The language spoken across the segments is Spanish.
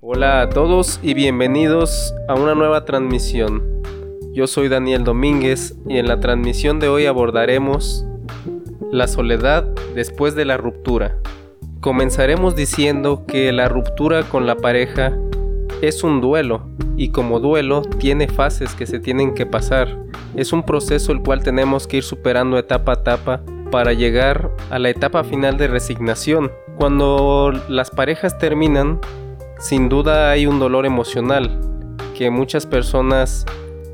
Hola a todos y bienvenidos a una nueva transmisión. Yo soy Daniel Domínguez y en la transmisión de hoy abordaremos la soledad después de la ruptura. Comenzaremos diciendo que la ruptura con la pareja es un duelo y como duelo tiene fases que se tienen que pasar. Es un proceso el cual tenemos que ir superando etapa a etapa para llegar a la etapa final de resignación. Cuando las parejas terminan, sin duda hay un dolor emocional que muchas personas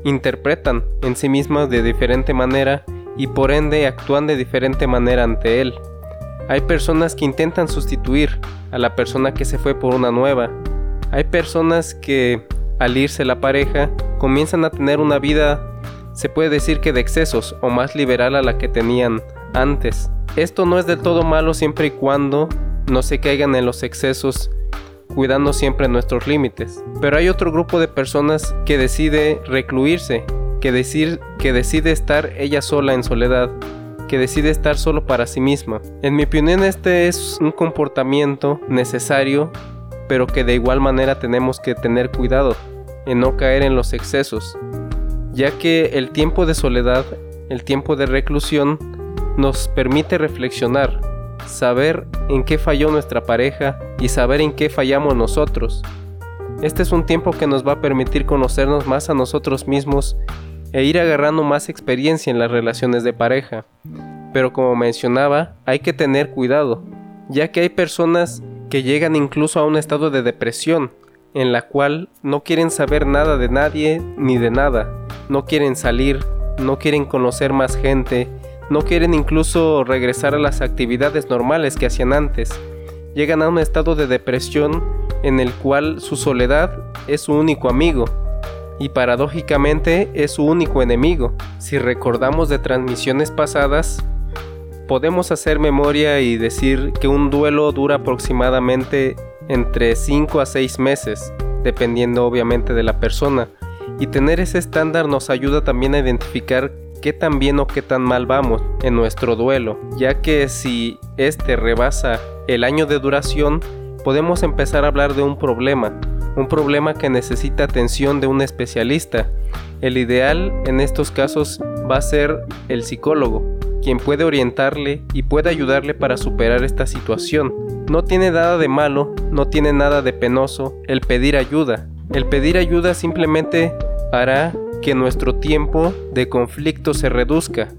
interpretan en sí mismas de diferente manera y por ende actúan de diferente manera ante él. Hay personas que intentan sustituir a la persona que se fue por una nueva. Hay personas que al irse la pareja comienzan a tener una vida, se puede decir que de excesos o más liberal a la que tenían antes. Esto no es del todo malo siempre y cuando no se caigan en los excesos cuidando siempre nuestros límites. Pero hay otro grupo de personas que decide recluirse, que, que decide estar ella sola en soledad, que decide estar solo para sí misma. En mi opinión este es un comportamiento necesario, pero que de igual manera tenemos que tener cuidado en no caer en los excesos, ya que el tiempo de soledad, el tiempo de reclusión, nos permite reflexionar, saber en qué falló nuestra pareja y saber en qué fallamos nosotros. Este es un tiempo que nos va a permitir conocernos más a nosotros mismos e ir agarrando más experiencia en las relaciones de pareja. Pero como mencionaba, hay que tener cuidado, ya que hay personas que llegan incluso a un estado de depresión, en la cual no quieren saber nada de nadie ni de nada, no quieren salir, no quieren conocer más gente, no quieren incluso regresar a las actividades normales que hacían antes. Llegan a un estado de depresión en el cual su soledad es su único amigo y paradójicamente es su único enemigo. Si recordamos de transmisiones pasadas, podemos hacer memoria y decir que un duelo dura aproximadamente entre 5 a 6 meses, dependiendo obviamente de la persona. Y tener ese estándar nos ayuda también a identificar qué tan bien o qué tan mal vamos en nuestro duelo, ya que si este rebasa el año de duración, podemos empezar a hablar de un problema, un problema que necesita atención de un especialista. El ideal en estos casos va a ser el psicólogo, quien puede orientarle y puede ayudarle para superar esta situación. No tiene nada de malo, no tiene nada de penoso el pedir ayuda. El pedir ayuda simplemente hará que nuestro tiempo de conflicto se reduzca,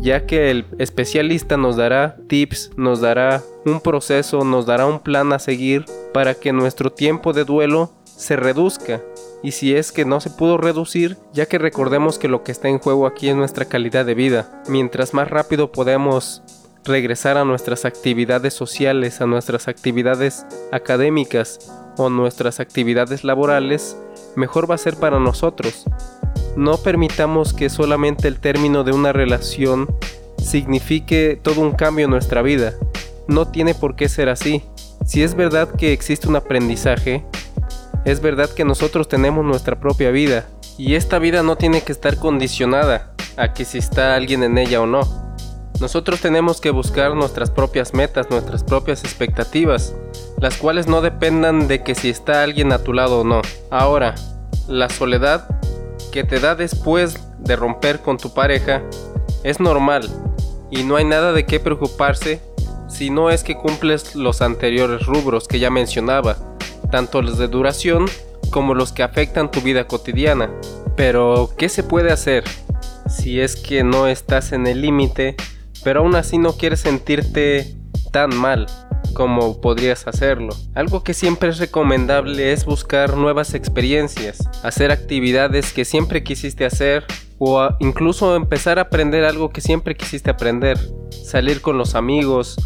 ya que el especialista nos dará tips, nos dará un proceso, nos dará un plan a seguir para que nuestro tiempo de duelo se reduzca. Y si es que no se pudo reducir, ya que recordemos que lo que está en juego aquí es nuestra calidad de vida. Mientras más rápido podemos regresar a nuestras actividades sociales, a nuestras actividades académicas o nuestras actividades laborales, mejor va a ser para nosotros. No permitamos que solamente el término de una relación signifique todo un cambio en nuestra vida. No tiene por qué ser así. Si es verdad que existe un aprendizaje, es verdad que nosotros tenemos nuestra propia vida y esta vida no tiene que estar condicionada a que si está alguien en ella o no. Nosotros tenemos que buscar nuestras propias metas, nuestras propias expectativas, las cuales no dependan de que si está alguien a tu lado o no. Ahora, la soledad que te da después de romper con tu pareja es normal y no hay nada de qué preocuparse si no es que cumples los anteriores rubros que ya mencionaba, tanto los de duración como los que afectan tu vida cotidiana. Pero, ¿qué se puede hacer si es que no estás en el límite, pero aún así no quieres sentirte tan mal? como podrías hacerlo. Algo que siempre es recomendable es buscar nuevas experiencias, hacer actividades que siempre quisiste hacer o incluso empezar a aprender algo que siempre quisiste aprender, salir con los amigos,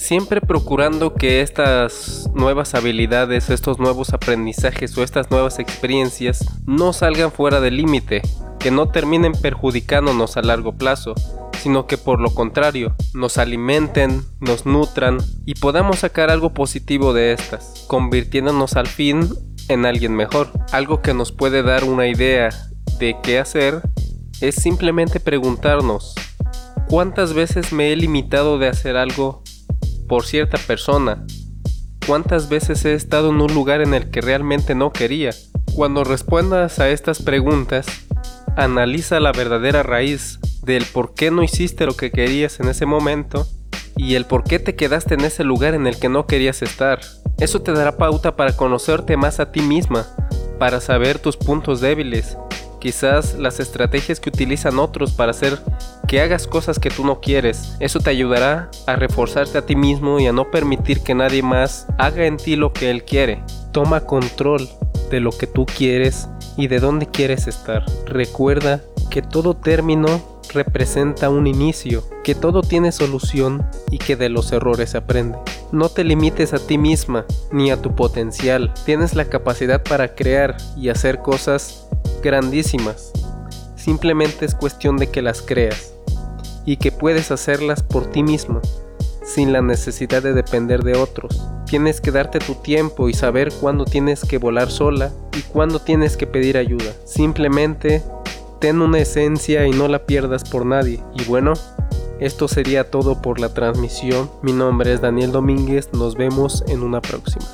siempre procurando que estas nuevas habilidades, estos nuevos aprendizajes o estas nuevas experiencias no salgan fuera del límite, que no terminen perjudicándonos a largo plazo, sino que por lo contrario, nos alimenten, nos nutran y podamos sacar algo positivo de estas, convirtiéndonos al fin en alguien mejor, algo que nos puede dar una idea de qué hacer es simplemente preguntarnos, ¿cuántas veces me he limitado de hacer algo por cierta persona? ¿Cuántas veces he estado en un lugar en el que realmente no quería? Cuando respondas a estas preguntas, analiza la verdadera raíz del por qué no hiciste lo que querías en ese momento y el por qué te quedaste en ese lugar en el que no querías estar. Eso te dará pauta para conocerte más a ti misma, para saber tus puntos débiles, quizás las estrategias que utilizan otros para hacer que hagas cosas que tú no quieres. Eso te ayudará a reforzarte a ti mismo y a no permitir que nadie más haga en ti lo que él quiere. Toma control de lo que tú quieres y de dónde quieres estar. Recuerda que todo término representa un inicio, que todo tiene solución y que de los errores se aprende. No te limites a ti misma ni a tu potencial. Tienes la capacidad para crear y hacer cosas grandísimas. Simplemente es cuestión de que las creas y que puedes hacerlas por ti misma sin la necesidad de depender de otros. Tienes que darte tu tiempo y saber cuándo tienes que volar sola y cuándo tienes que pedir ayuda. Simplemente ten una esencia y no la pierdas por nadie. Y bueno, esto sería todo por la transmisión. Mi nombre es Daniel Domínguez, nos vemos en una próxima.